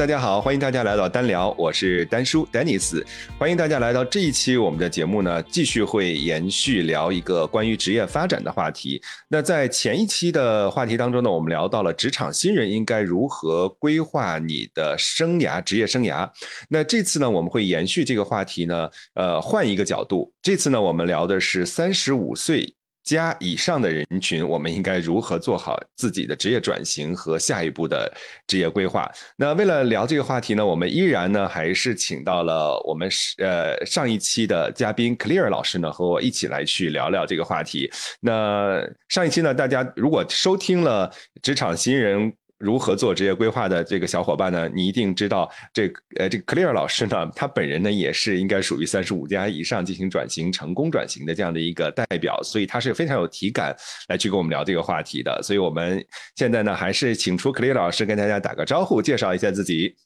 大家好，欢迎大家来到单聊，我是丹叔 Dennis，欢迎大家来到这一期我们的节目呢，继续会延续聊一个关于职业发展的话题。那在前一期的话题当中呢，我们聊到了职场新人应该如何规划你的生涯、职业生涯。那这次呢，我们会延续这个话题呢，呃，换一个角度，这次呢，我们聊的是三十五岁。加以上的人群，我们应该如何做好自己的职业转型和下一步的职业规划？那为了聊这个话题呢，我们依然呢还是请到了我们呃上一期的嘉宾 Clear 老师呢，和我一起来去聊聊这个话题。那上一期呢，大家如果收听了职场新人。如何做职业规划的这个小伙伴呢？你一定知道，这呃，这个 Clear 老师呢，他本人呢也是应该属于三十五加以上进行转型成功转型的这样的一个代表，所以他是非常有体感来去跟我们聊这个话题的。所以我们现在呢，还是请出 Clear 老师跟大家打个招呼，介绍一下自己。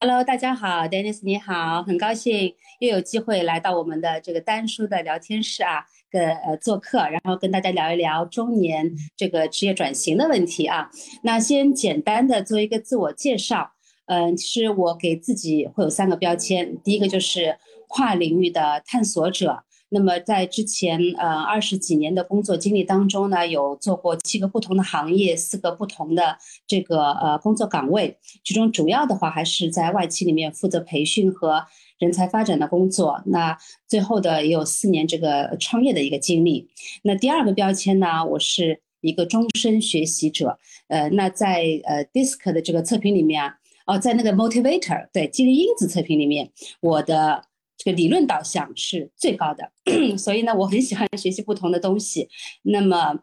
Hello，大家好，Dennis 你好，很高兴又有机会来到我们的这个单书的聊天室啊。个呃做客，然后跟大家聊一聊中年这个职业转型的问题啊。那先简单的做一个自我介绍，嗯，其实我给自己会有三个标签，第一个就是跨领域的探索者。那么在之前呃二十几年的工作经历当中呢，有做过七个不同的行业，四个不同的这个呃工作岗位，其中主要的话还是在外企里面负责培训和。人才发展的工作，那最后的也有四年这个创业的一个经历。那第二个标签呢，我是一个终身学习者。呃，那在呃 DISC 的这个测评里面啊，哦，在那个 Motivator 对激励因子测评里面，我的这个理论导向是最高的。所以呢，我很喜欢学习不同的东西。那么，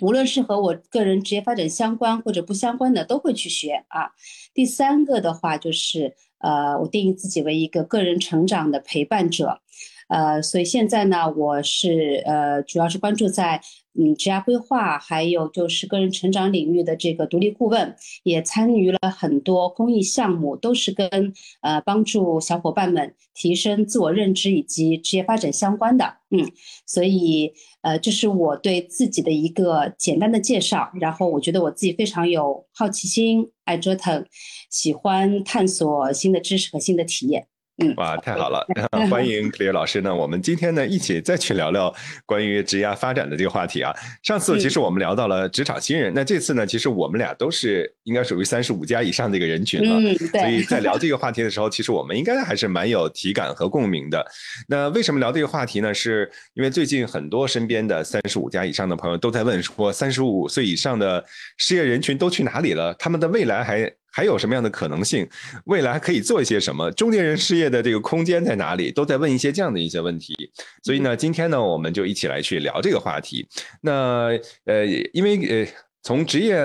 无论是和我个人职业发展相关或者不相关的，都会去学啊。第三个的话就是。呃，我定义自己为一个个人成长的陪伴者，呃，所以现在呢，我是呃，主要是关注在。嗯，职业规划还有就是个人成长领域的这个独立顾问，也参与了很多公益项目，都是跟呃帮助小伙伴们提升自我认知以及职业发展相关的。嗯，所以呃，这是我对自己的一个简单的介绍。然后我觉得我自己非常有好奇心，爱折腾，喜欢探索新的知识和新的体验。嗯，哇，太好了！欢迎 Clear 老师呢。我们今天呢，一起再去聊聊关于职业发展的这个话题啊。上次其实我们聊到了职场新人，那这次呢，其实我们俩都是应该属于三十五加以上的一个人群了。嗯，所以在聊 这个话题的时候，其实我们应该还是蛮有体感和共鸣的。那为什么聊这个话题呢？是因为最近很多身边的三十五加以上的朋友都在问说，三十五岁以上的失业人群都去哪里了？他们的未来还？还有什么样的可能性？未来可以做一些什么？中年人失业的这个空间在哪里？都在问一些这样的一些问题。所以呢，今天呢，我们就一起来去聊这个话题。那呃，因为呃，从职业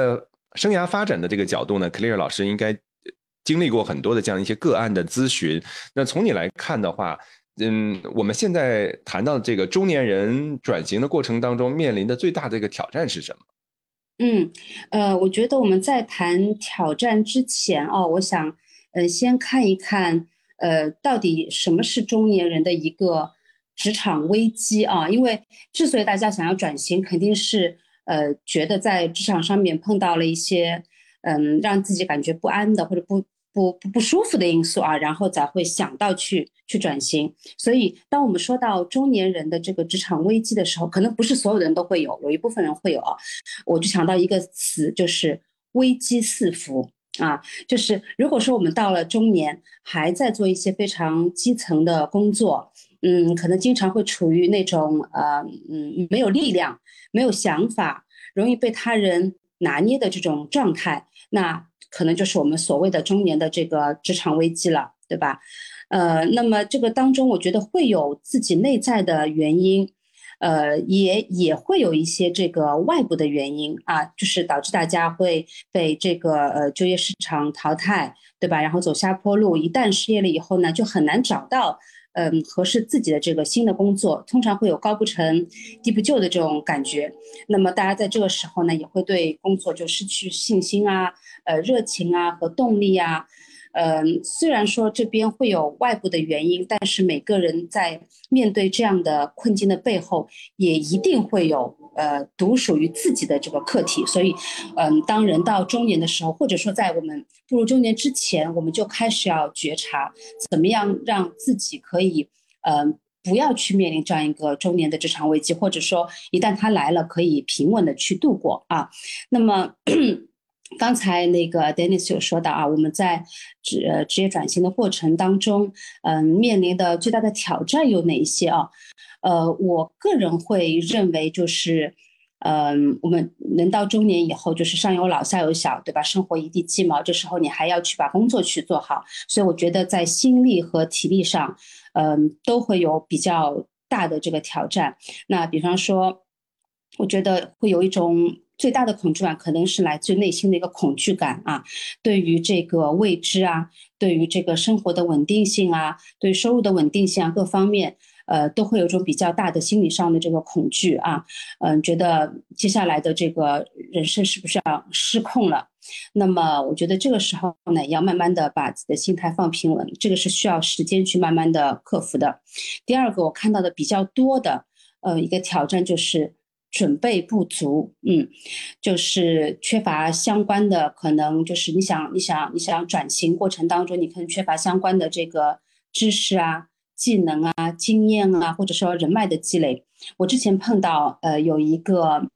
生涯发展的这个角度呢，Clear 老师应该经历过很多的这样一些个案的咨询。那从你来看的话，嗯，我们现在谈到这个中年人转型的过程当中，面临的最大的一个挑战是什么？嗯，呃，我觉得我们在谈挑战之前啊，我想，呃，先看一看，呃，到底什么是中年人的一个职场危机啊？因为之所以大家想要转型，肯定是呃，觉得在职场上面碰到了一些，嗯，让自己感觉不安的或者不。不不不舒服的因素啊，然后才会想到去去转型。所以，当我们说到中年人的这个职场危机的时候，可能不是所有人都会有，有一部分人会有啊。我就想到一个词，就是危机四伏啊。就是如果说我们到了中年，还在做一些非常基层的工作，嗯，可能经常会处于那种呃嗯没有力量、没有想法、容易被他人拿捏的这种状态，那。可能就是我们所谓的中年的这个职场危机了，对吧？呃，那么这个当中，我觉得会有自己内在的原因，呃，也也会有一些这个外部的原因啊，就是导致大家会被这个呃就业市场淘汰，对吧？然后走下坡路，一旦失业了以后呢，就很难找到。嗯，合适自己的这个新的工作，通常会有高不成低不就的这种感觉。那么大家在这个时候呢，也会对工作就失去信心啊，呃，热情啊和动力啊。嗯，虽然说这边会有外部的原因，但是每个人在面对这样的困境的背后，也一定会有呃独属于自己的这个课题。所以，嗯，当人到中年的时候，或者说在我们步入中年之前，我们就开始要觉察，怎么样让自己可以，嗯，不要去面临这样一个中年的职场危机，或者说一旦它来了，可以平稳的去度过啊。那么。刚才那个 Dennis 有说到啊，我们在职职业转型的过程当中，嗯，面临的最大的挑战有哪一些啊？呃，我个人会认为就是，嗯，我们人到中年以后，就是上有老下有小，对吧？生活一地鸡毛，这时候你还要去把工作去做好，所以我觉得在心力和体力上，嗯，都会有比较大的这个挑战。那比方说，我觉得会有一种。最大的恐惧感可能是来自内心的一个恐惧感啊，对于这个未知啊，对于这个生活的稳定性啊，对收入的稳定性啊，各方面，呃，都会有种比较大的心理上的这个恐惧啊，嗯，觉得接下来的这个人生是不是要失控了？那么，我觉得这个时候呢，要慢慢的把自己的心态放平稳，这个是需要时间去慢慢的克服的。第二个，我看到的比较多的，呃，一个挑战就是。准备不足，嗯，就是缺乏相关的，可能就是你想你想你想转型过程当中，你可能缺乏相关的这个知识啊、技能啊、经验啊，或者说人脉的积累。我之前碰到呃有一个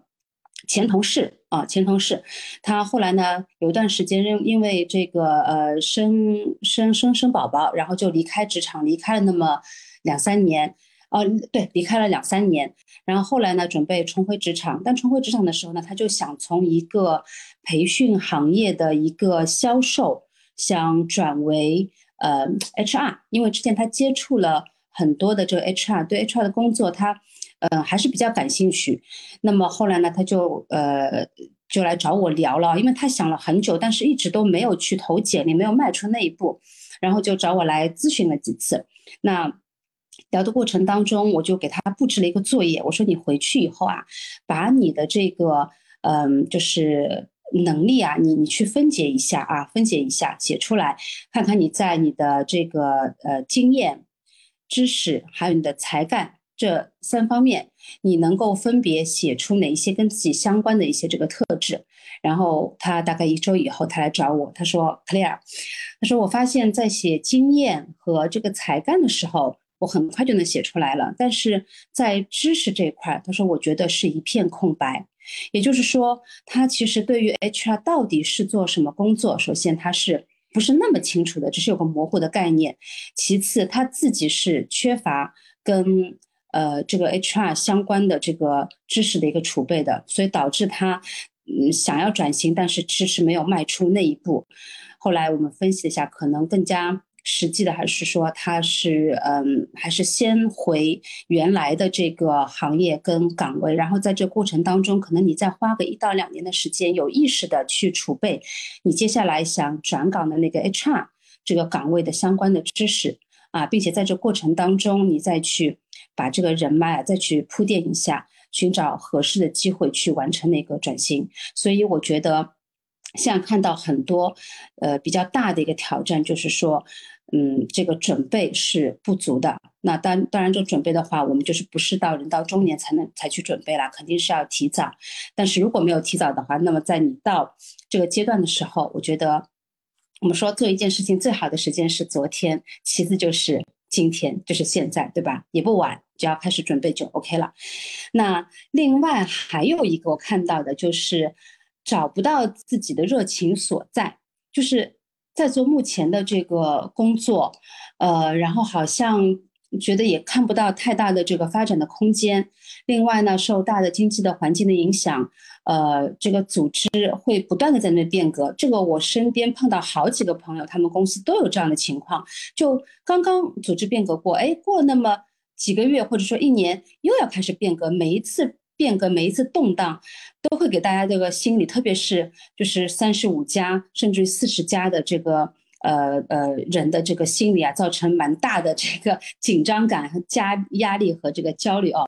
前同事啊，前同事，他后来呢有一段时间因因为这个呃生生生生宝宝，然后就离开职场，离开了那么两三年。哦，对，离开了两三年，然后后来呢，准备重回职场。但重回职场的时候呢，他就想从一个培训行业的一个销售，想转为呃 HR，因为之前他接触了很多的这个 HR，对 HR 的工作他呃还是比较感兴趣。那么后来呢，他就呃就来找我聊了，因为他想了很久，但是一直都没有去投简历，没有迈出那一步，然后就找我来咨询了几次。那聊的过程当中，我就给他布置了一个作业。我说你回去以后啊，把你的这个嗯，就是能力啊，你你去分解一下啊，分解一下，写出来，看看你在你的这个呃经验、知识还有你的才干这三方面，你能够分别写出哪一些跟自己相关的一些这个特质。然后他大概一周以后，他来找我，他说：“Clear，他说我发现，在写经验和这个才干的时候。”我很快就能写出来了，但是在知识这一块，他说我觉得是一片空白。也就是说，他其实对于 HR 到底是做什么工作，首先他是不是那么清楚的，只是有个模糊的概念。其次，他自己是缺乏跟呃这个 HR 相关的这个知识的一个储备的，所以导致他嗯想要转型，但是迟迟没有迈出那一步。后来我们分析了一下，可能更加。实际的还是说他是嗯，还是先回原来的这个行业跟岗位，然后在这过程当中，可能你再花个一到两年的时间，有意识的去储备你接下来想转岗的那个 HR 这个岗位的相关的知识啊，并且在这过程当中，你再去把这个人脉啊再去铺垫一下，寻找合适的机会去完成那个转型。所以我觉得现在看到很多呃比较大的一个挑战，就是说。嗯，这个准备是不足的。那当当然，这准备的话，我们就是不是到人到中年才能才去准备了，肯定是要提早。但是如果没有提早的话，那么在你到这个阶段的时候，我觉得我们说做一件事情最好的时间是昨天，其次就是今天，就是现在，对吧？也不晚，只要开始准备就 OK 了。那另外还有一个我看到的就是找不到自己的热情所在，就是。在做目前的这个工作，呃，然后好像觉得也看不到太大的这个发展的空间。另外呢，受大的经济的环境的影响，呃，这个组织会不断的在那变革。这个我身边碰到好几个朋友，他们公司都有这样的情况，就刚刚组织变革过，哎，过了那么几个月或者说一年，又要开始变革，每一次。变革每一次动荡，都会给大家这个心理，特别是就是三十五加甚至四十加的这个呃呃人的这个心理啊，造成蛮大的这个 紧张感和加压力和这个焦虑哦。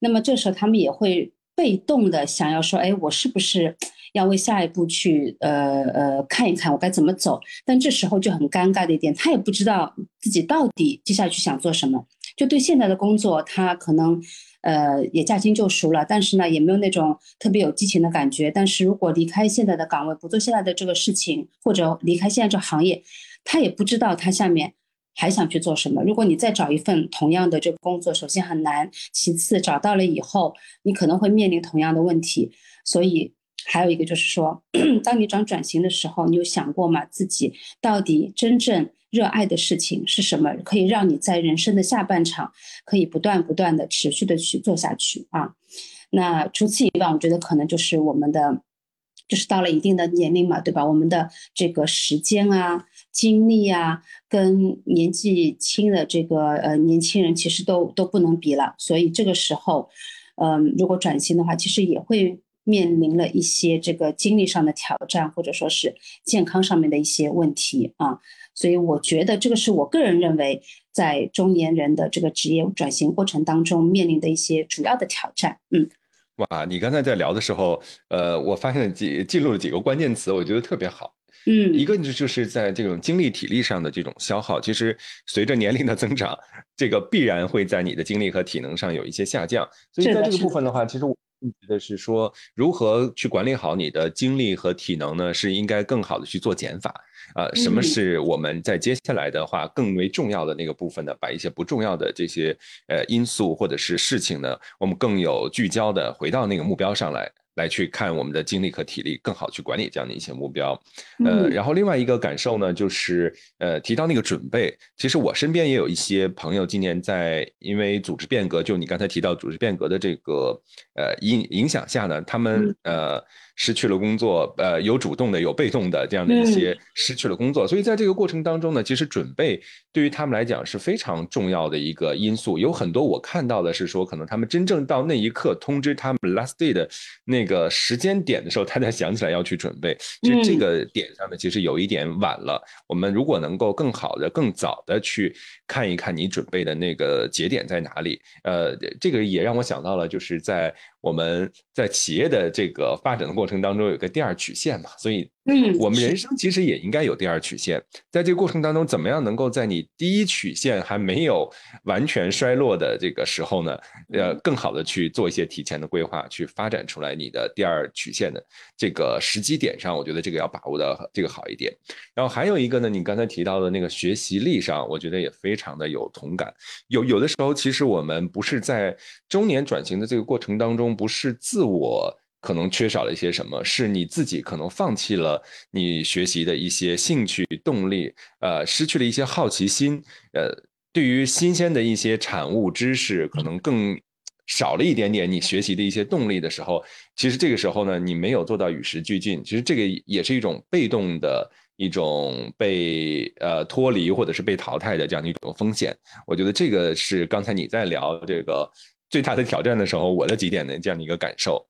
那么这时候他们也会被动的想要说，哎，我是不是要为下一步去呃呃看一看我该怎么走。但这时候就很尴尬的一点，他也不知道自己到底接下去想做什么，就对现在的工作他可能呃也驾轻就熟了，但是呢也没有那种特别有激情的感觉。但是如果离开现在的岗位，不做现在的这个事情，或者离开现在这行业，他也不知道他下面。还想去做什么？如果你再找一份同样的这个工作，首先很难，其次找到了以后，你可能会面临同样的问题。所以还有一个就是说，当你转转型的时候，你有想过吗？自己到底真正热爱的事情是什么？可以让你在人生的下半场可以不断不断的持续的去做下去啊？那除此以外，我觉得可能就是我们的，就是到了一定的年龄嘛，对吧？我们的这个时间啊。经历啊，跟年纪轻的这个呃年轻人其实都都不能比了，所以这个时候，嗯，如果转型的话，其实也会面临了一些这个精力上的挑战，或者说是健康上面的一些问题啊。所以我觉得这个是我个人认为在中年人的这个职业转型过程当中面临的一些主要的挑战。嗯，哇，你刚才在聊的时候，呃，我发现记记录了几个关键词，我觉得特别好。嗯，一个就就是在这种精力体力上的这种消耗，其实随着年龄的增长，这个必然会在你的精力和体能上有一些下降。所以在这个部分的话，其实我觉得是说，如何去管理好你的精力和体能呢？是应该更好的去做减法。啊，什么是我们在接下来的话更为重要的那个部分呢？把一些不重要的这些呃因素或者是事情呢，我们更有聚焦的回到那个目标上来。来去看我们的精力和体力，更好去管理这样的一些目标，呃，然后另外一个感受呢，就是呃提到那个准备，其实我身边也有一些朋友今年在因为组织变革，就你刚才提到组织变革的这个呃影影响下呢，他们呃。失去了工作，呃，有主动的，有被动的，这样的一些失去了工作，所以在这个过程当中呢，其实准备对于他们来讲是非常重要的一个因素。有很多我看到的是说，可能他们真正到那一刻通知他们 last day 的那个时间点的时候，他才想起来要去准备。就这个点上呢，其实有一点晚了。我们如果能够更好的、更早的去看一看你准备的那个节点在哪里，呃，这个也让我想到了，就是在。我们在企业的这个发展的过程当中，有个第二曲线嘛，所以。嗯，我们人生其实也应该有第二曲线，在这个过程当中，怎么样能够在你第一曲线还没有完全衰落的这个时候呢，呃，更好的去做一些提前的规划，去发展出来你的第二曲线的这个时机点上，我觉得这个要把握的这个好一点。然后还有一个呢，你刚才提到的那个学习力上，我觉得也非常的有同感。有有的时候，其实我们不是在中年转型的这个过程当中，不是自我。可能缺少了一些什么？是你自己可能放弃了你学习的一些兴趣动力，呃，失去了一些好奇心，呃，对于新鲜的一些产物知识，可能更少了一点点你学习的一些动力的时候，其实这个时候呢，你没有做到与时俱进，其实这个也是一种被动的一种被呃脱离或者是被淘汰的这样的一种风险。我觉得这个是刚才你在聊这个最大的挑战的时候，我的几点的这样的一个感受。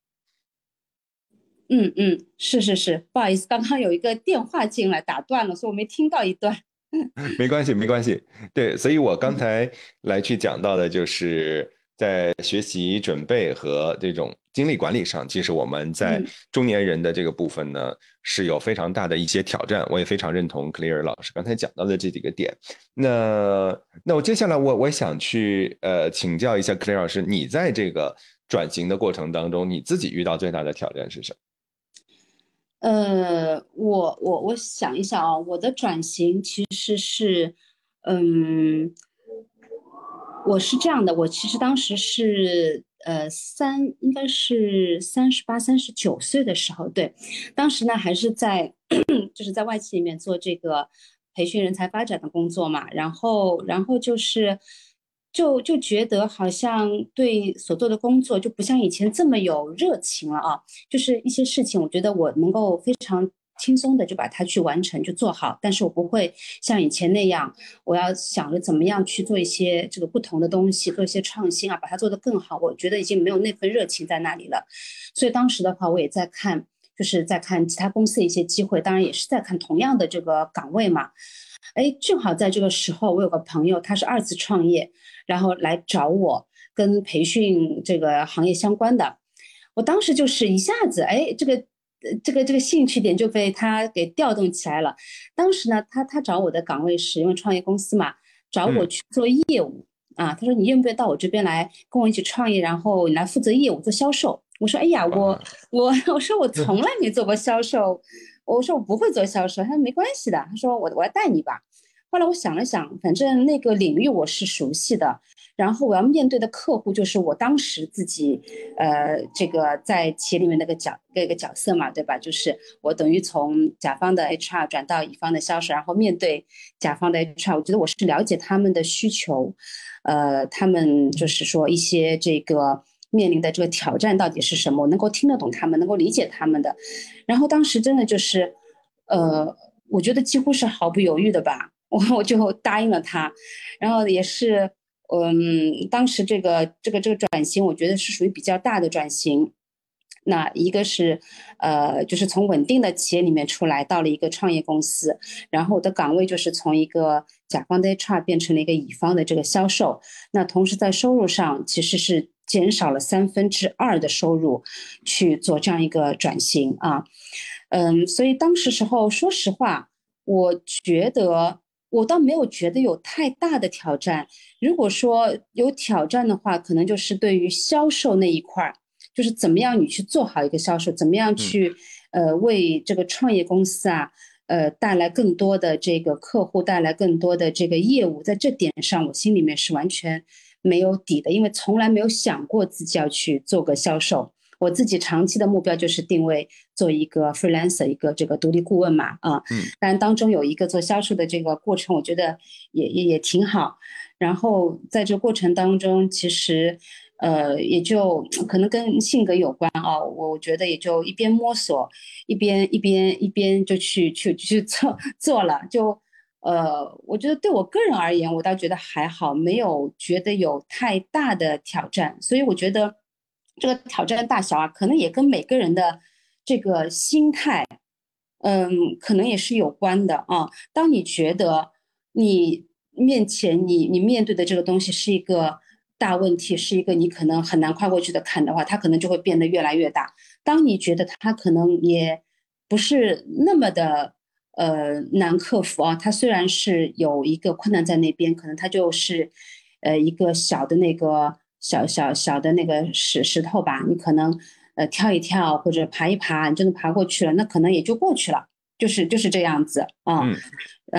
嗯嗯，是是是，不好意思，刚刚有一个电话进来打断了，所以我没听到一段。没关系，没关系。对，所以我刚才来去讲到的，就是在学习准备和这种精力管理上，其实我们在中年人的这个部分呢，是有非常大的一些挑战。我也非常认同 Clear 老师刚才讲到的这几个点。那那我接下来我我想去呃请教一下 Clear 老师，你在这个转型的过程当中，你自己遇到最大的挑战是什么？呃，我我我想一想啊，我的转型其实是，嗯，我是这样的，我其实当时是呃三，应该是三十八、三十九岁的时候，对，当时呢还是在就是在外企里面做这个培训人才发展的工作嘛，然后然后就是。就就觉得好像对所做的工作就不像以前这么有热情了啊，就是一些事情，我觉得我能够非常轻松的就把它去完成，就做好，但是我不会像以前那样，我要想着怎么样去做一些这个不同的东西，做一些创新啊，把它做得更好。我觉得已经没有那份热情在那里了，所以当时的话，我也在看，就是在看其他公司的一些机会，当然也是在看同样的这个岗位嘛。哎，正好在这个时候，我有个朋友，他是二次创业，然后来找我，跟培训这个行业相关的。我当时就是一下子，哎，这个这个这个兴趣点就被他给调动起来了。当时呢，他他找我的岗位是因为创业公司嘛，找我去做业务啊。他说你愿不愿意到我这边来跟我一起创业，然后你来负责业务做销售？我说哎呀，我我 我说我从来没做过销售，我说我不会做销售。他说没关系的，他说我我要带你吧。后来我想了想，反正那个领域我是熟悉的，然后我要面对的客户就是我当时自己，呃，这个在企业里面那个角那个角色嘛，对吧？就是我等于从甲方的 HR 转到乙方的销售，然后面对甲方的 HR，我觉得我是了解他们的需求，呃，他们就是说一些这个面临的这个挑战到底是什么，我能够听得懂他们，能够理解他们的。然后当时真的就是，呃，我觉得几乎是毫不犹豫的吧。我我就答应了他，然后也是，嗯，当时这个这个这个转型，我觉得是属于比较大的转型。那一个是，呃，就是从稳定的企业里面出来，到了一个创业公司，然后我的岗位就是从一个甲方的 HR 变成了一个乙方的这个销售。那同时在收入上其实是减少了三分之二的收入去做这样一个转型啊，嗯，所以当时时候说实话，我觉得。我倒没有觉得有太大的挑战。如果说有挑战的话，可能就是对于销售那一块儿，就是怎么样你去做好一个销售，怎么样去呃为这个创业公司啊呃带来更多的这个客户，带来更多的这个业务。在这点上，我心里面是完全没有底的，因为从来没有想过自己要去做个销售。我自己长期的目标就是定位做一个 freelancer，一个这个独立顾问嘛，啊，嗯，但当中有一个做销售的这个过程，我觉得也也也挺好。然后在这过程当中，其实，呃，也就可能跟性格有关啊。我觉得也就一边摸索，一边一边一边就去去去做做了。就，呃，我觉得对我个人而言，我倒觉得还好，没有觉得有太大的挑战。所以我觉得。这个挑战大小啊，可能也跟每个人的这个心态，嗯，可能也是有关的啊。当你觉得你面前你你面对的这个东西是一个大问题，是一个你可能很难跨过去的坎的话，它可能就会变得越来越大。当你觉得它可能也不是那么的呃难克服啊，它虽然是有一个困难在那边，可能它就是呃一个小的那个。小小小的那个石石头吧，你可能呃跳一跳或者爬一爬，你真的爬过去了，那可能也就过去了，就是就是这样子啊，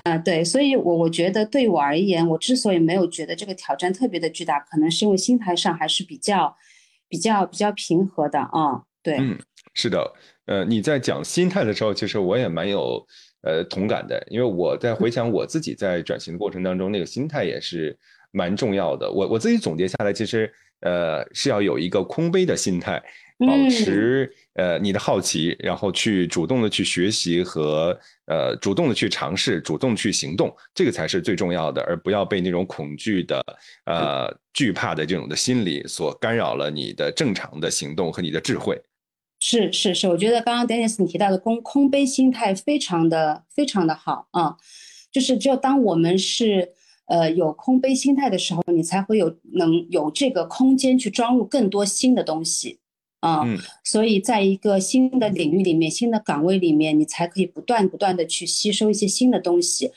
呃对，所以我我觉得对我而言，我之所以没有觉得这个挑战特别的巨大，可能是因为心态上还是比较比较比较平和的啊，对，嗯，是的，呃，你在讲心态的时候，其实我也蛮有呃同感的，因为我在回想我自己在转型的过程当中，那个心态也是。蛮重要的，我我自己总结下来，其实呃是要有一个空杯的心态，保持呃你的好奇，然后去主动的去学习和呃主动的去尝试，主动去行动，这个才是最重要的，而不要被那种恐惧的呃惧怕的这种的心理所干扰了你的正常的行动和你的智慧。是是是，我觉得刚刚 Dennis 你提到的空空杯心态非常的非常的好啊，就是只有当我们是。呃，有空杯心态的时候，你才会有能有这个空间去装入更多新的东西，啊，所以在一个新的领域里面、新的岗位里面，你才可以不断不断的去吸收一些新的东西，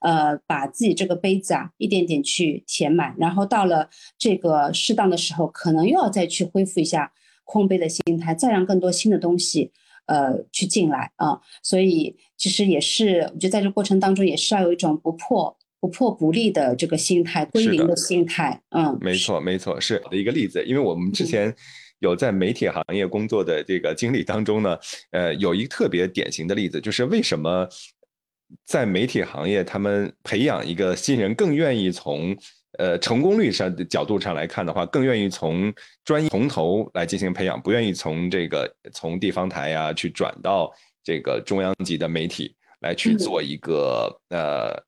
呃，把自己这个杯子啊一点点去填满，然后到了这个适当的时候，可能又要再去恢复一下空杯的心态，再让更多新的东西呃去进来啊，所以其实也是，我觉得在这过程当中也是要有一种不破。不破不立的这个心态，归零的心态，嗯，没错，没错，是的一个例子。因为我们之前有在媒体行业工作的这个经历当中呢，呃，有一个特别典型的例子，就是为什么在媒体行业，他们培养一个新人更愿意从呃成功率上的角度上来看的话，更愿意从专业从头来进行培养，不愿意从这个从地方台呀去转到这个中央级的媒体来去做一个呃。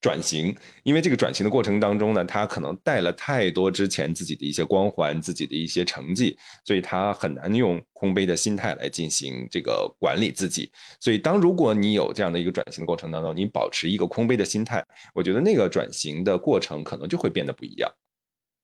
转型，因为这个转型的过程当中呢，他可能带了太多之前自己的一些光环、自己的一些成绩，所以他很难用空杯的心态来进行这个管理自己。所以，当如果你有这样的一个转型的过程当中，你保持一个空杯的心态，我觉得那个转型的过程可能就会变得不一样。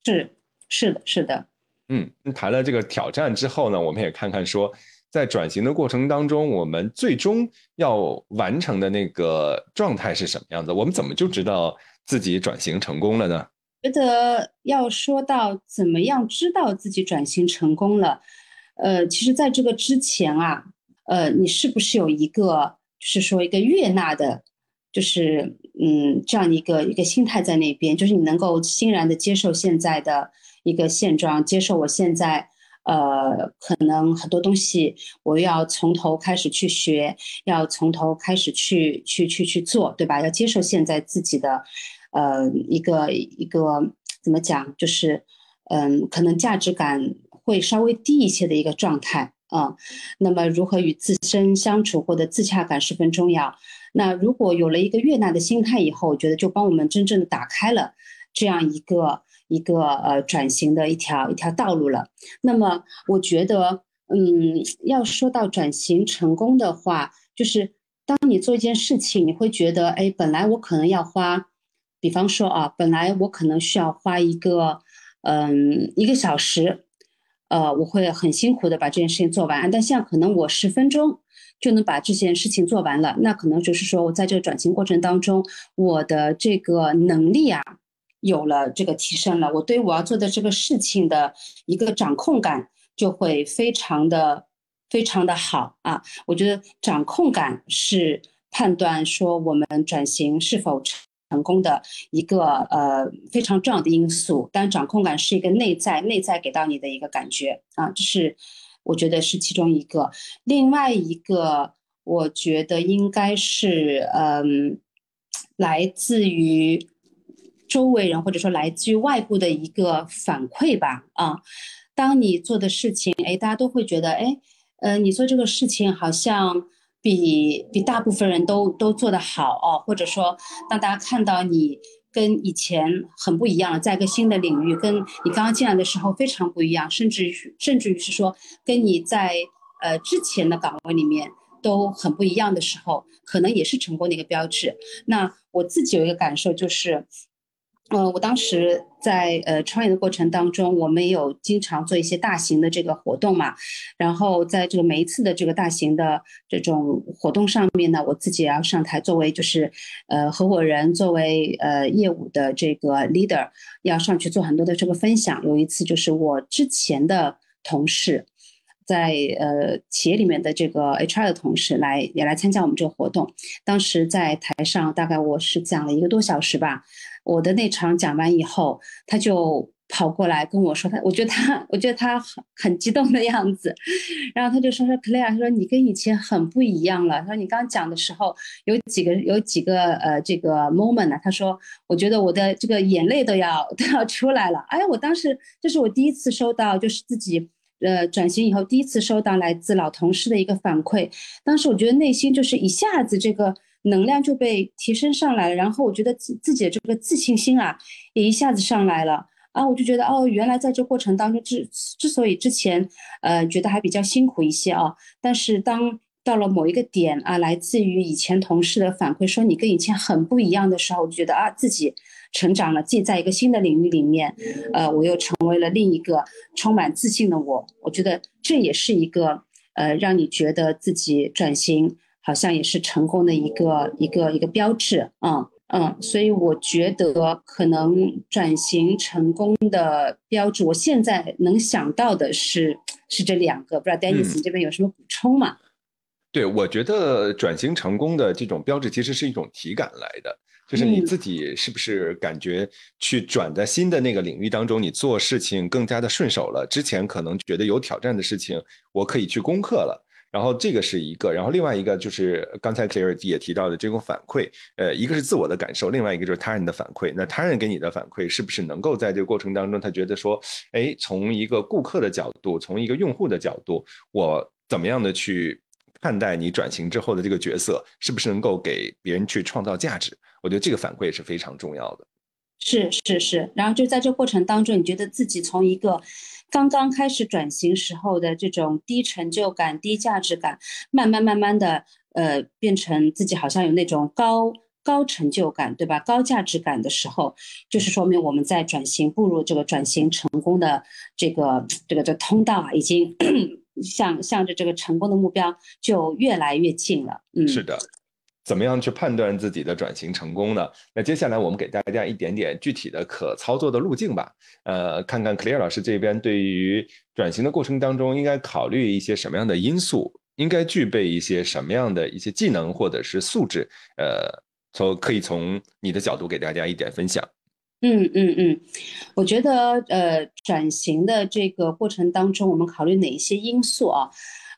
是，是的，是的。嗯，谈了这个挑战之后呢，我们也看看说，在转型的过程当中，我们最终要完成的那个状态是什么样子？我们怎么就知道自己转型成功了呢？觉得要说到怎么样知道自己转型成功了，呃，其实在这个之前啊，呃，你是不是有一个就是说一个悦纳的，就是嗯这样一个一个心态在那边，就是你能够欣然的接受现在的一个现状，接受我现在。呃，可能很多东西我要从头开始去学，要从头开始去去去去做，对吧？要接受现在自己的，呃，一个一个怎么讲，就是嗯，可能价值感会稍微低一些的一个状态啊。那么，如何与自身相处，获得自洽感十分重要。那如果有了一个悦纳的心态以后，我觉得就帮我们真正的打开了这样一个。一个呃转型的一条一条道路了。那么我觉得，嗯，要说到转型成功的话，就是当你做一件事情，你会觉得，哎，本来我可能要花，比方说啊，本来我可能需要花一个，嗯，一个小时，呃，我会很辛苦的把这件事情做完。但现在可能我十分钟就能把这件事情做完了，那可能就是说我在这个转型过程当中，我的这个能力啊。有了这个提升了，我对我要做的这个事情的一个掌控感就会非常的非常的好啊！我觉得掌控感是判断说我们转型是否成功的一个呃非常重要的因素。但掌控感是一个内在内在给到你的一个感觉啊，这是我觉得是其中一个。另外一个，我觉得应该是嗯，来自于。周围人或者说来自于外部的一个反馈吧，啊，当你做的事情，哎，大家都会觉得，哎，呃，你做这个事情好像比比大部分人都都做得好哦，或者说，当大家看到你跟以前很不一样了，在一个新的领域，跟你刚刚进来的时候非常不一样，甚至甚至于是说跟你在呃之前的岗位里面都很不一样的时候，可能也是成功的一个标志。那我自己有一个感受就是。呃，我当时在呃创业的过程当中，我们有经常做一些大型的这个活动嘛，然后在这个每一次的这个大型的这种活动上面呢，我自己也要上台作为就是呃合伙人，作为呃业务的这个 leader，要上去做很多的这个分享。有一次就是我之前的同事，在呃企业里面的这个 HR 的同事来也来参加我们这个活动，当时在台上大概我是讲了一个多小时吧。我的那场讲完以后，他就跑过来跟我说，他我觉得他，我觉得他很很激动的样子，然后他就说说 Claire，他说你跟以前很不一样了，他说你刚讲的时候有几个有几个呃这个 moment 呢，他说我觉得我的这个眼泪都要都要出来了，哎，我当时这是我第一次收到，就是自己呃转型以后第一次收到来自老同事的一个反馈，当时我觉得内心就是一下子这个。能量就被提升上来了，然后我觉得自自己的这个自信心啊，也一下子上来了啊，我就觉得哦，原来在这过程当中之之所以之前呃觉得还比较辛苦一些啊，但是当到了某一个点啊，来自于以前同事的反馈说你跟以前很不一样的时候，我就觉得啊自己成长了，自己在一个新的领域里面，呃，我又成为了另一个充满自信的我，我觉得这也是一个呃让你觉得自己转型。好像也是成功的一个一个一个标志，嗯嗯，所以我觉得可能转型成功的标志，我现在能想到的是是这两个，不知道 Dennis 你这边有什么补充吗？对，我觉得转型成功的这种标志其实是一种体感来的，就是你自己是不是感觉去转在新的那个领域当中，你做事情更加的顺手了，之前可能觉得有挑战的事情，我可以去攻克了。然后这个是一个，然后另外一个就是刚才 Claire 也提到的这种反馈，呃，一个是自我的感受，另外一个就是他人的反馈。那他人给你的反馈是不是能够在这个过程当中，他觉得说，哎，从一个顾客的角度，从一个用户的角度，我怎么样的去看待你转型之后的这个角色，是不是能够给别人去创造价值？我觉得这个反馈是非常重要的。是是是，然后就在这过程当中，你觉得自己从一个。刚刚开始转型时候的这种低成就感、低价值感，慢慢慢慢的，呃，变成自己好像有那种高高成就感，对吧？高价值感的时候，就是说明我们在转型步入这个转型成功的这个这个这通道啊，已经 向向着这个成功的目标就越来越近了。嗯，是的。怎么样去判断自己的转型成功呢？那接下来我们给大家一点点具体的可操作的路径吧。呃，看看 Clear 老师这边对于转型的过程当中应该考虑一些什么样的因素，应该具备一些什么样的一些技能或者是素质。呃，从可以从你的角度给大家一点分享。嗯嗯嗯，我觉得呃，转型的这个过程当中，我们考虑哪一些因素啊？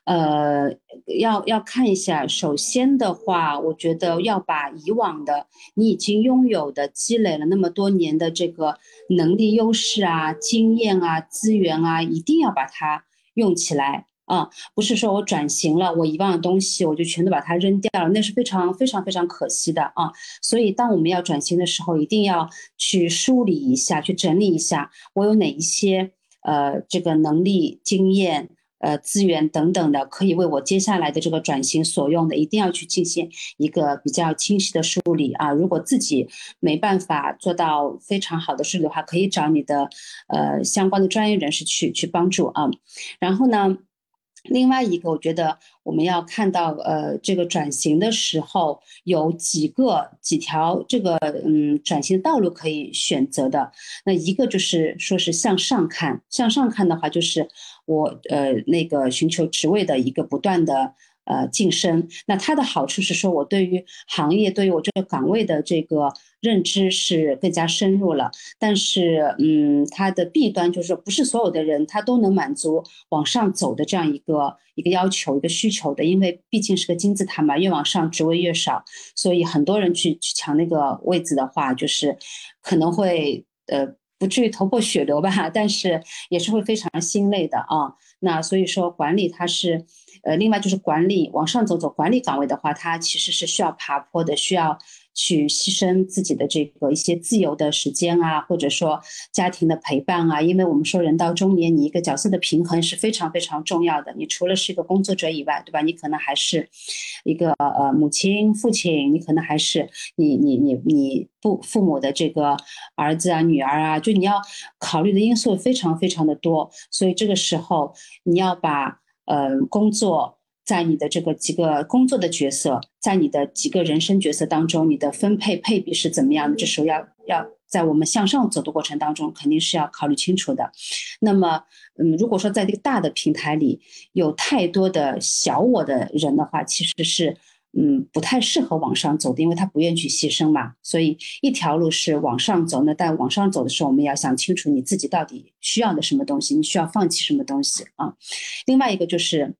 呃，要要看一下。首先的话，我觉得要把以往的你已经拥有的、积累了那么多年的这个能力、优势啊、经验啊、资源啊，一定要把它用起来啊！不是说我转型了，我遗忘的东西我就全都把它扔掉了，那是非常非常非常可惜的啊！所以，当我们要转型的时候，一定要去梳理一下，去整理一下，我有哪一些呃这个能力、经验。呃，资源等等的，可以为我接下来的这个转型所用的，一定要去进行一个比较清晰的梳理啊。如果自己没办法做到非常好的梳理的话，可以找你的呃相关的专业人士去去帮助啊。然后呢？另外一个，我觉得我们要看到，呃，这个转型的时候有几个几条这个嗯转型道路可以选择的。那一个就是说是向上看，向上看的话，就是我呃那个寻求职位的一个不断的。呃，晋升，那它的好处是说，我对于行业，对于我这个岗位的这个认知是更加深入了。但是，嗯，它的弊端就是，不是所有的人他都能满足往上走的这样一个一个要求、一个需求的，因为毕竟是个金字塔嘛，越往上职位越少，所以很多人去去抢那个位子的话，就是可能会呃不至于头破血流吧，但是也是会非常心累的啊。那所以说，管理它是。呃，另外就是管理往上走走管理岗位的话，它其实是需要爬坡的，需要去牺牲自己的这个一些自由的时间啊，或者说家庭的陪伴啊。因为我们说人到中年，你一个角色的平衡是非常非常重要的。你除了是一个工作者以外，对吧？你可能还是一个呃母亲、父亲，你可能还是你你你你父父母的这个儿子啊、女儿啊，就你要考虑的因素非常非常的多。所以这个时候你要把。呃，工作在你的这个几个工作的角色，在你的几个人生角色当中，你的分配配比是怎么样的？这时候要要在我们向上走的过程当中，肯定是要考虑清楚的。那么，嗯，如果说在这个大的平台里有太多的小我的人的话，其实是。嗯，不太适合往上走的，因为他不愿意去牺牲嘛。所以一条路是往上走那，但往上走的时候，我们要想清楚你自己到底需要的什么东西，你需要放弃什么东西啊。另外一个就是，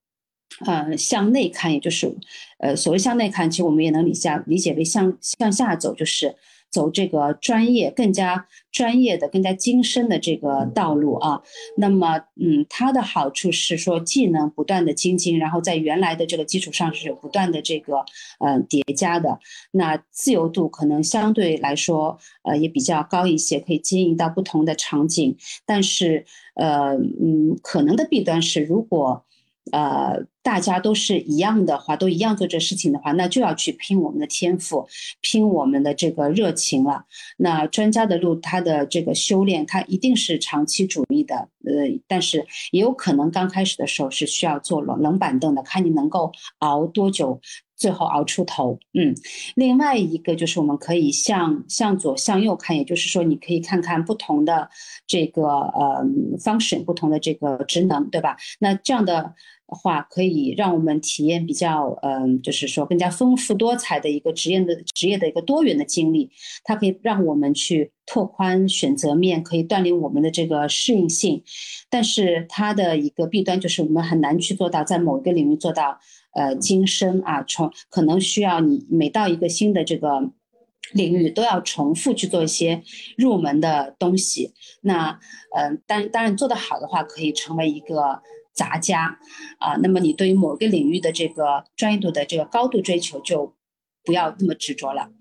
呃，向内看，也就是，呃，所谓向内看，其实我们也能理下理解为向向下走，就是。走这个专业更加专业的、更加精深的这个道路啊，那么，嗯，它的好处是说技能不断的精进，然后在原来的这个基础上是有不断的这个呃叠加的。那自由度可能相对来说呃也比较高一些，可以经营到不同的场景。但是，呃，嗯，可能的弊端是如果。呃，大家都是一样的话，都一样做这事情的话，那就要去拼我们的天赋，拼我们的这个热情了。那专家的路，他的这个修炼，他一定是长期主义的。呃，但是也有可能刚开始的时候是需要坐冷冷板凳的，看你能够熬多久，最后熬出头。嗯，另外一个就是我们可以向向左向右看，也就是说你可以看看不同的这个呃方式，不同的这个职能，对吧？那这样的。话可以让我们体验比较，嗯，就是说更加丰富多彩的一个职业的职业的一个多元的经历。它可以让我们去拓宽选择面，可以锻炼我们的这个适应性。但是它的一个弊端就是我们很难去做到在某一个领域做到呃精深啊，重可能需要你每到一个新的这个领域都要重复去做一些入门的东西。那嗯，当当然做得好的话，可以成为一个。杂家，啊，那么你对于某个领域的这个专业度的这个高度追求就不要那么执着了。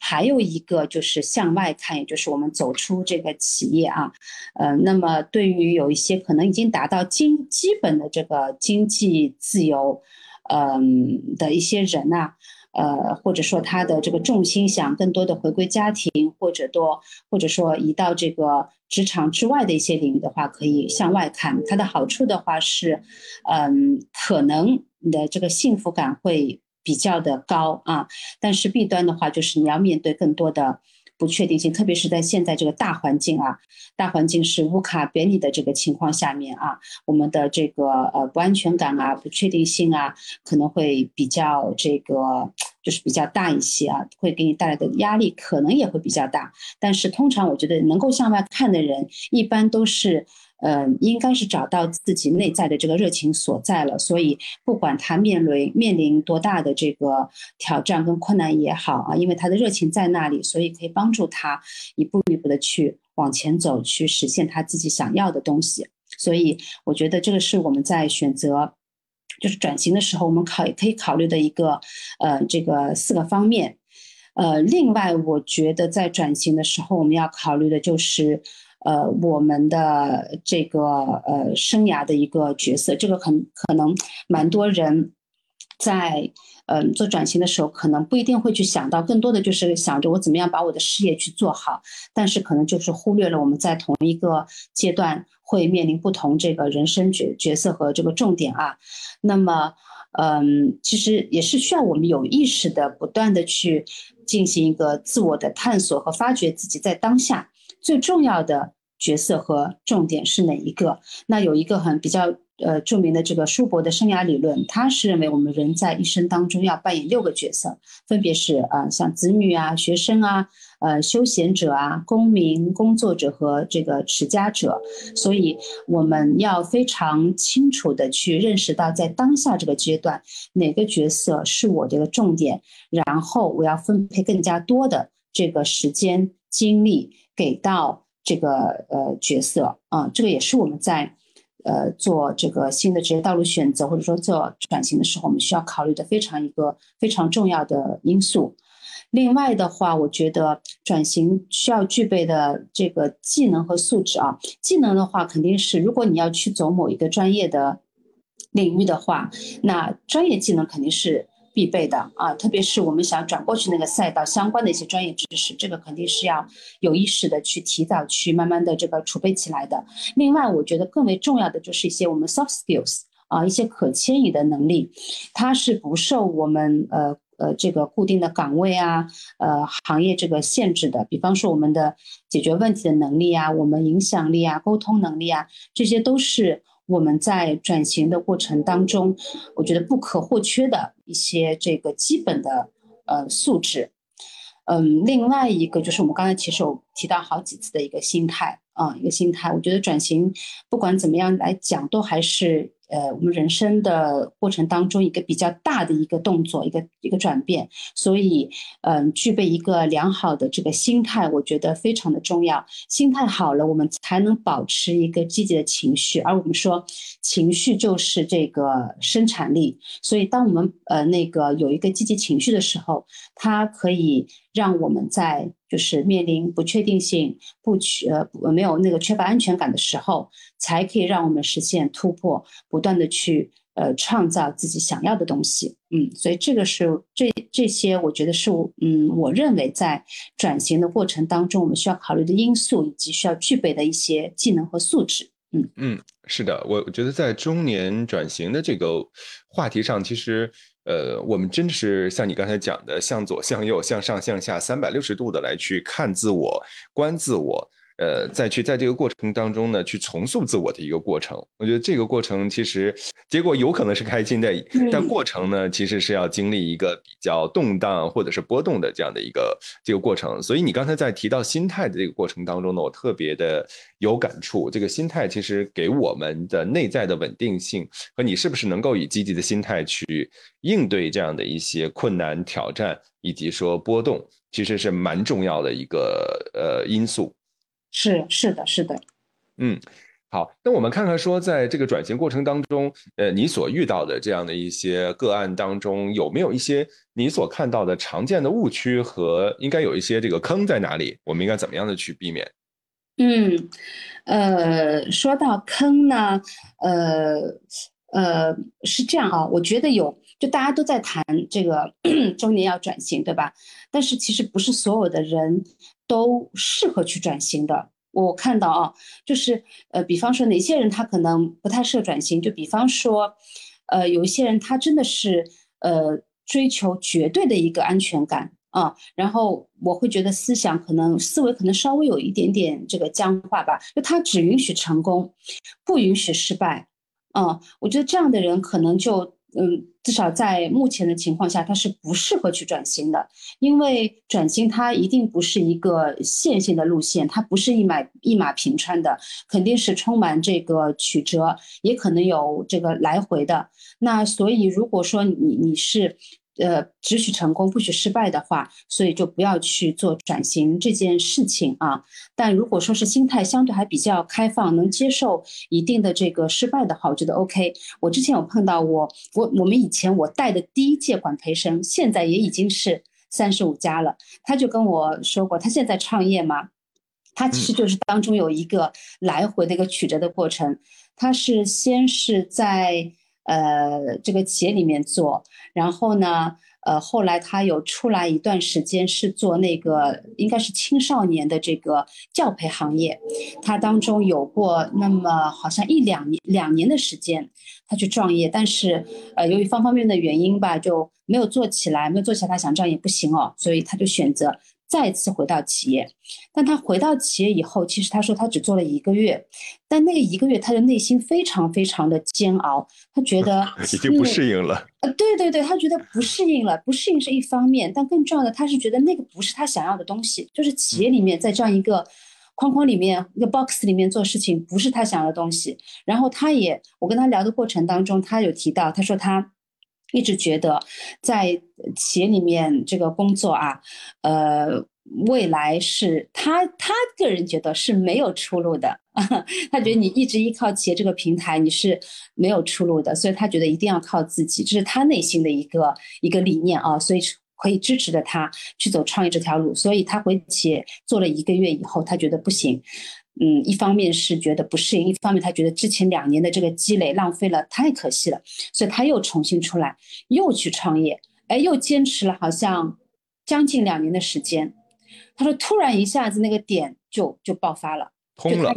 还有一个就是向外看，也就是我们走出这个企业啊，呃，那么对于有一些可能已经达到经基本的这个经济自由，嗯的一些人呐，呃，或者说他的这个重心想更多的回归家庭，或者多，或者说移到这个职场之外的一些领域的话，可以向外看。它的好处的话是，嗯，可能你的这个幸福感会比较的高啊，但是弊端的话就是你要面对更多的。不确定性，特别是在现在这个大环境啊，大环境是乌卡别尼的这个情况下面啊，我们的这个呃不安全感啊、不确定性啊，可能会比较这个就是比较大一些啊，会给你带来的压力可能也会比较大。但是通常我觉得能够向外看的人，一般都是。嗯，应该是找到自己内在的这个热情所在了，所以不管他面临面临多大的这个挑战跟困难也好啊，因为他的热情在那里，所以可以帮助他一步一步的去往前走，去实现他自己想要的东西。所以我觉得这个是我们在选择就是转型的时候，我们考可以考虑的一个呃这个四个方面。呃，另外我觉得在转型的时候，我们要考虑的就是。呃，我们的这个呃生涯的一个角色，这个很可能蛮多人在嗯做转型的时候，可能不一定会去想到，更多的就是想着我怎么样把我的事业去做好，但是可能就是忽略了我们在同一个阶段会面临不同这个人生角角色和这个重点啊。那么，嗯，其实也是需要我们有意识的不断的去进行一个自我的探索和发掘自己在当下。最重要的角色和重点是哪一个？那有一个很比较呃著名的这个舒伯的生涯理论，他是认为我们人在一生当中要扮演六个角色，分别是呃像子女啊、学生啊、呃休闲者啊、公民、工作者和这个持家者。所以我们要非常清楚的去认识到，在当下这个阶段，哪个角色是我这个重点，然后我要分配更加多的这个时间精力。给到这个呃角色啊，这个也是我们在呃做这个新的职业道路选择或者说做转型的时候，我们需要考虑的非常一个非常重要的因素。另外的话，我觉得转型需要具备的这个技能和素质啊，技能的话肯定是如果你要去走某一个专业的领域的话，那专业技能肯定是。必备的啊，特别是我们想转过去那个赛道相关的一些专业知识，这个肯定是要有意识的去提早去慢慢的这个储备起来的。另外，我觉得更为重要的就是一些我们 soft skills 啊，一些可迁移的能力，它是不受我们呃呃这个固定的岗位啊呃行业这个限制的。比方说我们的解决问题的能力啊，我们影响力啊，沟通能力啊，这些都是。我们在转型的过程当中，我觉得不可或缺的一些这个基本的呃素质，嗯，另外一个就是我们刚才其实有提到好几次的一个心态啊，一个心态，我觉得转型不管怎么样来讲，都还是。呃，我们人生的过程当中，一个比较大的一个动作，一个一个转变，所以，嗯，具备一个良好的这个心态，我觉得非常的重要。心态好了，我们才能保持一个积极的情绪。而我们说，情绪就是这个生产力。所以，当我们呃那个有一个积极情绪的时候，它可以让我们在就是面临不确定性、不缺呃没有那个缺乏安全感的时候。才可以让我们实现突破，不断的去呃创造自己想要的东西，嗯，所以这个是这这些，我觉得是嗯，我认为在转型的过程当中，我们需要考虑的因素以及需要具备的一些技能和素质，嗯嗯，是的，我我觉得在中年转型的这个话题上，其实呃，我们真的是像你刚才讲的，向左向右向上向下三百六十度的来去看自我、观自我。呃，再去在这个过程当中呢，去重塑自我的一个过程。我觉得这个过程其实结果有可能是开心的，但过程呢，其实是要经历一个比较动荡或者是波动的这样的一个这个过程。所以你刚才在提到心态的这个过程当中呢，我特别的有感触。这个心态其实给我们的内在的稳定性和你是不是能够以积极的心态去应对这样的一些困难挑战以及说波动，其实是蛮重要的一个呃因素。是是的，是的，嗯，好，那我们看看说，在这个转型过程当中，呃，你所遇到的这样的一些个案当中，有没有一些你所看到的常见的误区和应该有一些这个坑在哪里？我们应该怎么样的去避免？嗯，呃，说到坑呢，呃。呃，是这样啊，我觉得有，就大家都在谈这个 中年要转型，对吧？但是其实不是所有的人都适合去转型的。我看到啊，就是呃，比方说哪些人他可能不太适合转型，就比方说，呃，有一些人他真的是呃追求绝对的一个安全感啊，然后我会觉得思想可能思维可能稍微有一点点这个僵化吧，就他只允许成功，不允许失败。嗯，我觉得这样的人可能就。嗯，至少在目前的情况下，他是不适合去转型的，因为转型它一定不是一个线性的路线，它不是一马一马平川的，肯定是充满这个曲折，也可能有这个来回的。那所以，如果说你你是。呃，只许成功，不许失败的话，所以就不要去做转型这件事情啊。但如果说是心态相对还比较开放，能接受一定的这个失败的话，我觉得 OK。我之前有碰到我，我我们以前我带的第一届管培生，现在也已经是三十五家了。他就跟我说过，他现在创业嘛，他其实就是当中有一个来回的一个曲折的过程。他是先是在。呃，这个企业里面做，然后呢，呃，后来他有出来一段时间是做那个应该是青少年的这个教培行业，他当中有过那么好像一两年两年的时间，他去创业，但是呃，由于方方面面的原因吧，就没有做起来，没有做起来，他想这样也不行哦，所以他就选择。再次回到企业，但他回到企业以后，其实他说他只做了一个月，但那个一个月他的内心非常非常的煎熬，他觉得 已经不适应了。呃，对对对，他觉得不适应了，不适应是一方面，但更重要的，他是觉得那个不是他想要的东西，就是企业里面在这样一个框框里面，一个 box 里面做事情，不是他想要的东西。然后他也，我跟他聊的过程当中，他有提到，他说他。一直觉得在企业里面这个工作啊，呃，未来是他他个人觉得是没有出路的。他觉得你一直依靠企业这个平台，你是没有出路的，所以他觉得一定要靠自己，这是他内心的一个一个理念啊，所以可以支持着他去走创业这条路。所以他回企业做了一个月以后，他觉得不行。嗯，一方面是觉得不适应，一方面他觉得之前两年的这个积累浪费了，太可惜了，所以他又重新出来，又去创业，哎，又坚持了好像将近两年的时间。他说，突然一下子那个点就就爆发了。通了，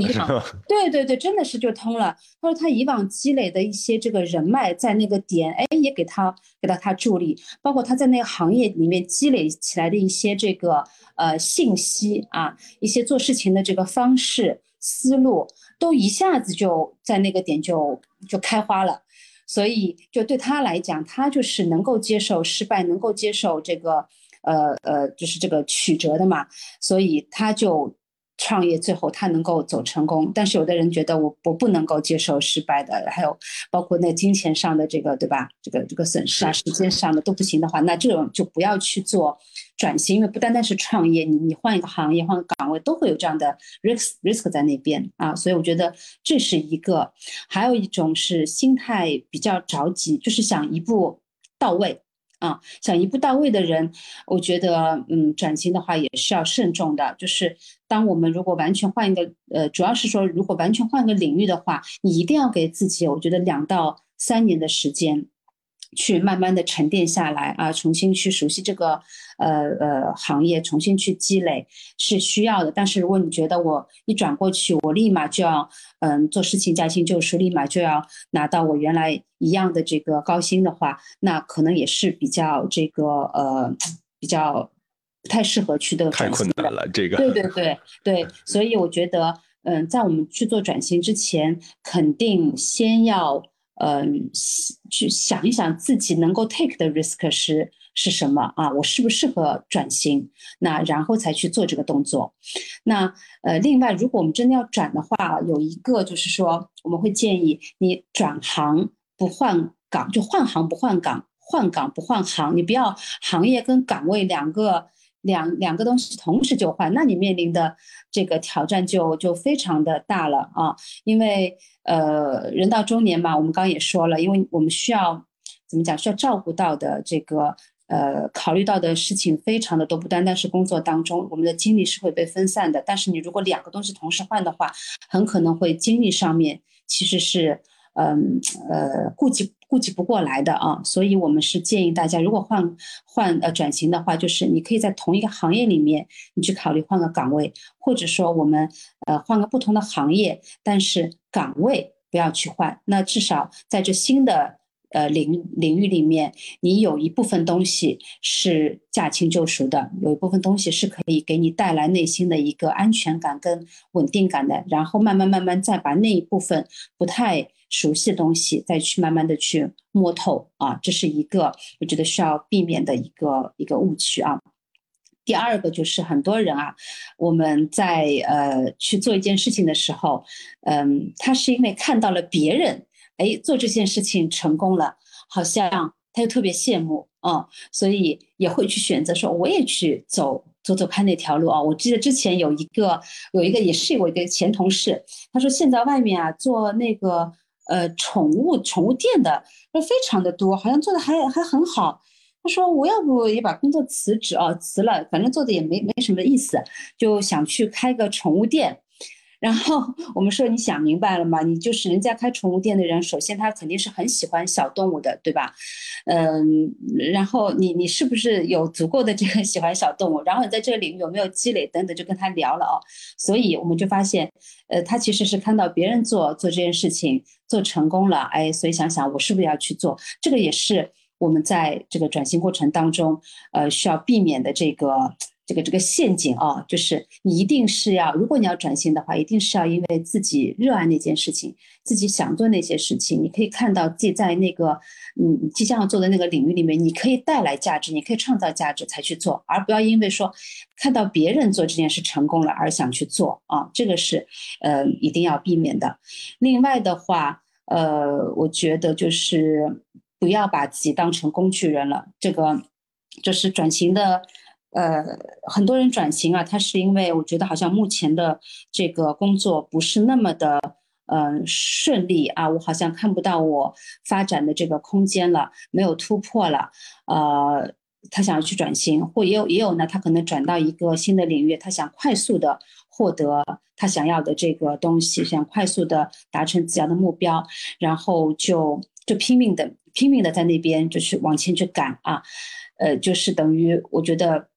对对对，真的是就通了。他说他以往积累的一些这个人脉，在那个点，哎，也给他给到他助力，包括他在那个行业里面积累起来的一些这个呃信息啊，一些做事情的这个方式思路，都一下子就在那个点就就开花了。所以就对他来讲，他就是能够接受失败，能够接受这个呃呃，就是这个曲折的嘛，所以他就。创业最后他能够走成功，但是有的人觉得我我不能够接受失败的，还有包括那金钱上的这个对吧？这个这个损失啊，时间上的都不行的话，那这种就不要去做转型，因为不单单是创业，你你换一个行业换个岗位都会有这样的 risk risk 在那边啊，所以我觉得这是一个，还有一种是心态比较着急，就是想一步到位。啊，想一步到位的人，我觉得，嗯，转型的话也是要慎重的。就是当我们如果完全换一个，呃，主要是说如果完全换个领域的话，你一定要给自己，我觉得两到三年的时间。去慢慢的沉淀下来啊，重新去熟悉这个呃呃行业，重新去积累是需要的。但是如果你觉得我一转过去，我立马就要嗯做事情驾轻就熟，立马就要拿到我原来一样的这个高薪的话，那可能也是比较这个呃比较不太适合去的。太困难了，这个。对对对对，所以我觉得嗯，在我们去做转型之前，肯定先要。嗯，去想一想自己能够 take 的 risk 是是什么啊？我适不适合转型？那然后才去做这个动作。那呃，另外，如果我们真的要转的话，有一个就是说，我们会建议你转行不换岗，就换行不换岗，换岗不换行。你不要行业跟岗位两个。两两个东西同时就换，那你面临的这个挑战就就非常的大了啊！因为呃，人到中年嘛，我们刚刚也说了，因为我们需要怎么讲，需要照顾到的这个呃，考虑到的事情非常的多，不单单是工作当中，我们的精力是会被分散的。但是你如果两个东西同时换的话，很可能会精力上面其实是嗯呃顾及顾及不过来的啊，所以我们是建议大家，如果换换呃转型的话，就是你可以在同一个行业里面，你去考虑换个岗位，或者说我们呃换个不同的行业，但是岗位不要去换，那至少在这新的。呃，领领域里面，你有一部分东西是驾轻就熟的，有一部分东西是可以给你带来内心的一个安全感跟稳定感的，然后慢慢慢慢再把那一部分不太熟悉的东西再去慢慢的去摸透啊，这是一个我觉得需要避免的一个一个误区啊。第二个就是很多人啊，我们在呃去做一件事情的时候，嗯，他是因为看到了别人。哎，做这件事情成功了，好像他又特别羡慕啊，所以也会去选择说，我也去走走走看那条路啊。我记得之前有一个有一个也是我一个前同事，他说现在外面啊做那个呃宠物宠物店的非常的多，好像做的还还很好。他说我要不也把工作辞职啊，辞了，反正做的也没没什么意思，就想去开个宠物店。然后我们说，你想明白了吗？你就是人家开宠物店的人，首先他肯定是很喜欢小动物的，对吧？嗯，然后你你是不是有足够的这个喜欢小动物？然后你在这个领域有没有积累等等，就跟他聊了哦。所以我们就发现，呃，他其实是看到别人做做这件事情做成功了，哎，所以想想我是不是要去做？这个也是我们在这个转型过程当中，呃，需要避免的这个。这个这个陷阱啊，就是你一定是要，如果你要转型的话，一定是要因为自己热爱那件事情，自己想做那些事情，你可以看到自己在那个嗯即将要做的那个领域里面，你可以带来价值，你可以创造价值才去做，而不要因为说看到别人做这件事成功了而想去做啊，这个是呃一定要避免的。另外的话，呃，我觉得就是不要把自己当成工具人了，这个就是转型的。呃，很多人转型啊，他是因为我觉得好像目前的这个工作不是那么的嗯顺利啊，我好像看不到我发展的这个空间了，没有突破了，呃，他想要去转型，或也有也有呢，他可能转到一个新的领域，他想快速的获得他想要的这个东西，想快速的达成自己的目标，然后就就拼命的拼命的在那边就是往前去赶啊，呃，就是等于我觉得。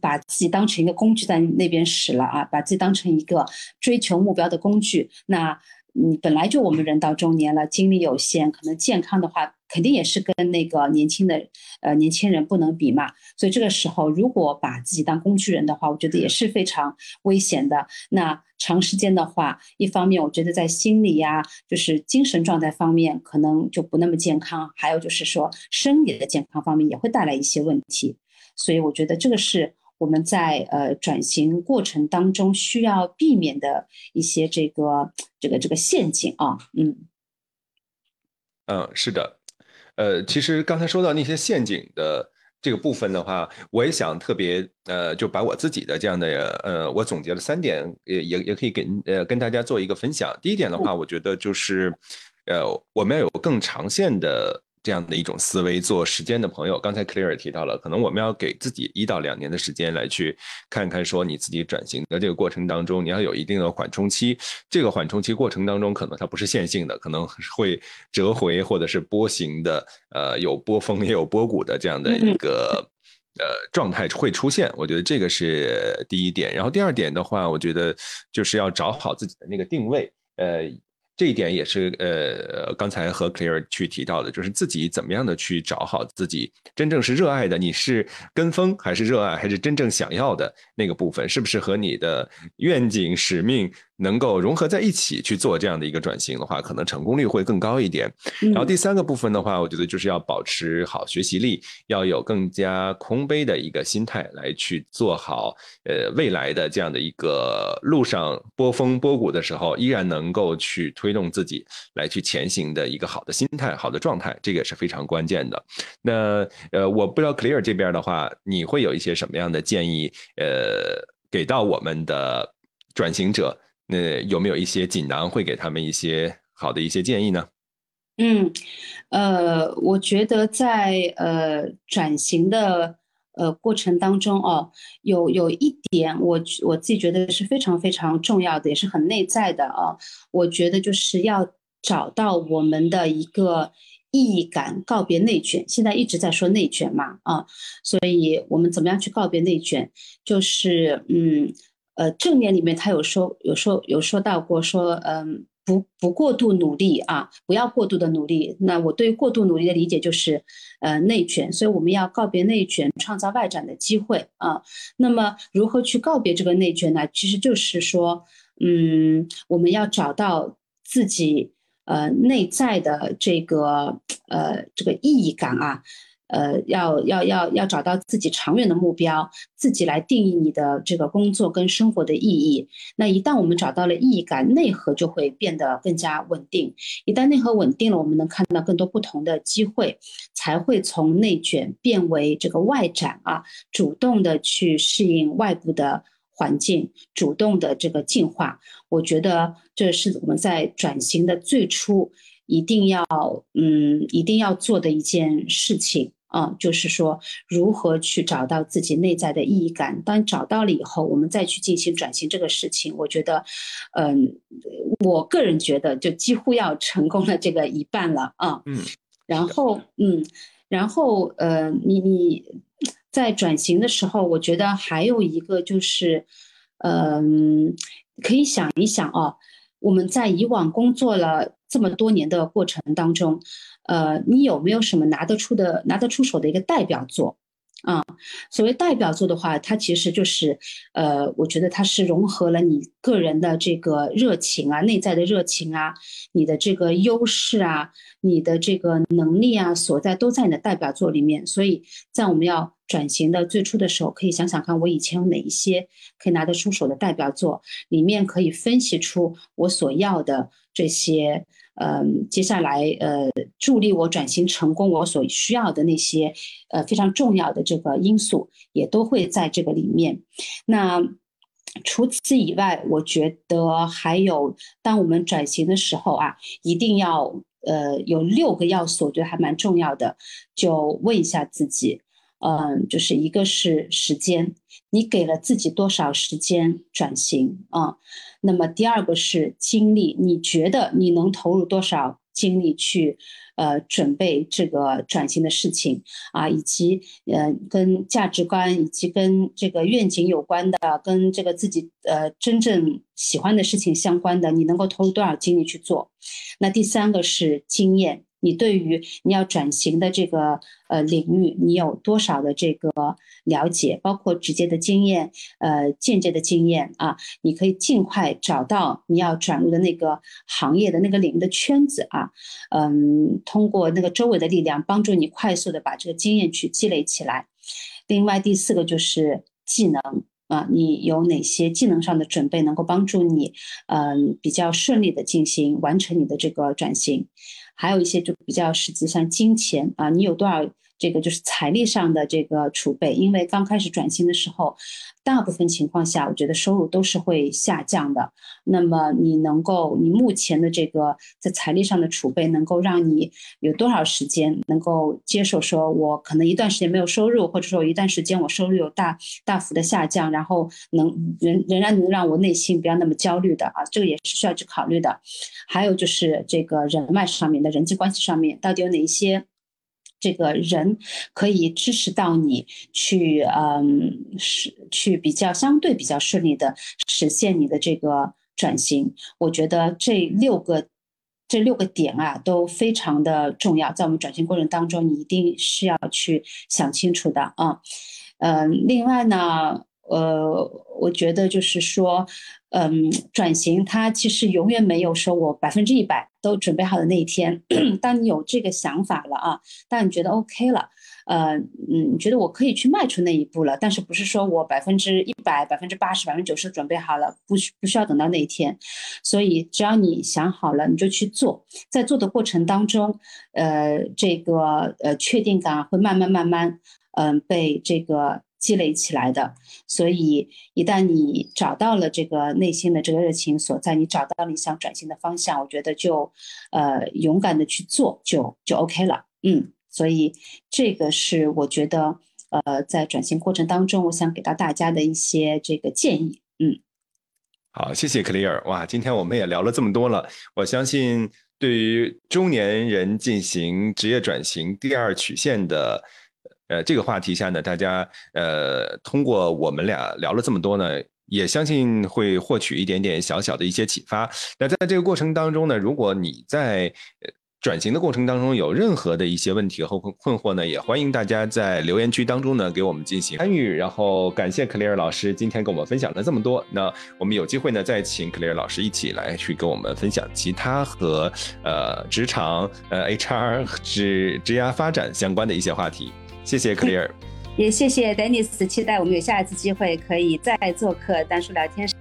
把自己当成一个工具在那边使了啊，把自己当成一个追求目标的工具。那嗯，本来就我们人到中年了，精力有限，可能健康的话肯定也是跟那个年轻的呃年轻人不能比嘛。所以这个时候，如果把自己当工具人的话，我觉得也是非常危险的。那长时间的话，一方面我觉得在心理呀，就是精神状态方面可能就不那么健康，还有就是说生理的健康方面也会带来一些问题。所以我觉得这个是我们在呃转型过程当中需要避免的一些这个这个这个陷阱啊，嗯，嗯，是的，呃，其实刚才说到那些陷阱的这个部分的话，我也想特别呃，就把我自己的这样的呃，我总结了三点，也也也可以跟呃跟大家做一个分享。第一点的话，我觉得就是呃，我们要有更长线的。这样的一种思维，做时间的朋友，刚才 Clear 提到了，可能我们要给自己一到两年的时间来去看看，说你自己转型的这个过程当中，你要有一定的缓冲期。这个缓冲期过程当中，可能它不是线性的，可能会折回或者是波形的，呃，有波峰也有波谷的这样的一个呃状态会出现。我觉得这个是第一点。然后第二点的话，我觉得就是要找好自己的那个定位，呃。这一点也是呃，刚才和 Clear 去提到的，就是自己怎么样的去找好自己真正是热爱的，你是跟风还是热爱，还是真正想要的那个部分，是不是和你的愿景使命？能够融合在一起去做这样的一个转型的话，可能成功率会更高一点。然后第三个部分的话，我觉得就是要保持好学习力，要有更加空杯的一个心态来去做好呃未来的这样的一个路上波峰波谷的时候，依然能够去推动自己来去前行的一个好的心态、好的状态，这个也是非常关键的。那呃，我不知道 Clear 这边的话，你会有一些什么样的建议？呃，给到我们的转型者。那有没有一些锦囊会给他们一些好的一些建议呢？嗯，呃，我觉得在呃转型的呃过程当中哦，有有一点我我自己觉得是非常非常重要的，也是很内在的啊。我觉得就是要找到我们的一个意义感，告别内卷。现在一直在说内卷嘛，啊，所以我们怎么样去告别内卷？就是嗯，呃，正面里面他有说，有说有说到过，说嗯。不不过度努力啊，不要过度的努力。那我对过度努力的理解就是，呃，内卷。所以我们要告别内卷，创造外展的机会啊。那么如何去告别这个内卷呢？其实就是说，嗯，我们要找到自己呃内在的这个呃这个意义感啊。呃，要要要要找到自己长远的目标，自己来定义你的这个工作跟生活的意义。那一旦我们找到了意义感，内核就会变得更加稳定。一旦内核稳定了，我们能看到更多不同的机会，才会从内卷变为这个外展啊，主动的去适应外部的环境，主动的这个进化。我觉得这是我们在转型的最初一定要嗯一定要做的一件事情。啊，就是说如何去找到自己内在的意义感。当找到了以后，我们再去进行转型这个事情，我觉得，嗯，我个人觉得就几乎要成功了这个一半了啊。嗯，然后嗯，然后呃，你你在转型的时候，我觉得还有一个就是，嗯，可以想一想啊，我们在以往工作了这么多年的过程当中。呃，你有没有什么拿得出的、拿得出手的一个代表作啊？所谓代表作的话，它其实就是，呃，我觉得它是融合了你个人的这个热情啊、内在的热情啊、你的这个优势啊、你的这个能力啊所在都在你的代表作里面。所以在我们要转型的最初的时候，可以想想看，我以前有哪一些可以拿得出手的代表作，里面可以分析出我所要的这些。嗯，接下来呃，助力我转型成功，我所需要的那些呃非常重要的这个因素，也都会在这个里面。那除此以外，我觉得还有，当我们转型的时候啊，一定要呃有六个要素，我觉得还蛮重要的，就问一下自己。嗯，就是一个是时间，你给了自己多少时间转型啊？那么第二个是精力，你觉得你能投入多少精力去呃准备这个转型的事情啊？以及呃跟价值观以及跟这个愿景有关的，跟这个自己呃真正喜欢的事情相关的，你能够投入多少精力去做？那第三个是经验。你对于你要转型的这个呃领域，你有多少的这个了解？包括直接的经验，呃，间接的经验啊，你可以尽快找到你要转入的那个行业的那个领域的圈子啊，嗯，通过那个周围的力量帮助你快速的把这个经验去积累起来。另外第四个就是技能啊，你有哪些技能上的准备能够帮助你嗯比较顺利的进行完成你的这个转型？还有一些就比较实际，像金钱啊，你有多少这个就是财力上的这个储备？因为刚开始转型的时候，大部分情况下，我觉得收入都是会下降的。那么你能够，你目前的这个在财力上的储备，能够让你有多少时间能够接受？说我可能一段时间没有收入，或者说一段时间我收入有大大幅的下降，然后能仍仍然能让我内心不要那么焦虑的啊，这个也是需要去考虑的。还有就是这个人脉上面。的人际关系上面，到底有哪一些这个人可以支持到你去，嗯，是去比较相对比较顺利的实现你的这个转型？我觉得这六个这六个点啊，都非常的重要，在我们转型过程当中，你一定是要去想清楚的啊。嗯，另外呢。呃，我觉得就是说，嗯，转型它其实永远没有说我百分之一百都准备好的那一天。当你有这个想法了啊，当你觉得 OK 了，呃，嗯，你觉得我可以去迈出那一步了，但是不是说我百分之一百、百分之八十、百分之九十准备好了，不需不需要等到那一天。所以只要你想好了，你就去做，在做的过程当中，呃，这个呃确定感会慢慢慢慢，嗯，被这个。积累起来的，所以一旦你找到了这个内心的这个热情所在，你找到了你想转型的方向，我觉得就，呃，勇敢的去做，就就 OK 了。嗯，所以这个是我觉得，呃，在转型过程当中，我想给到大家的一些这个建议。嗯，好，谢谢克里尔。哇，今天我们也聊了这么多了，我相信对于中年人进行职业转型第二曲线的呃这个话题下呢，大家呃通过我们俩聊了这么多呢。也相信会获取一点点小小的一些启发。那在这个过程当中呢，如果你在转型的过程当中有任何的一些问题和困困惑呢，也欢迎大家在留言区当中呢给我们进行参与。然后感谢 Clear 老师今天跟我们分享了这么多。那我们有机会呢再请 Clear 老师一起来去跟我们分享其他和呃职场呃 HR 职职涯发展相关的一些话题。谢谢 Clear。也谢谢 Dennis，期待我们有下一次机会可以再做客单数聊天室。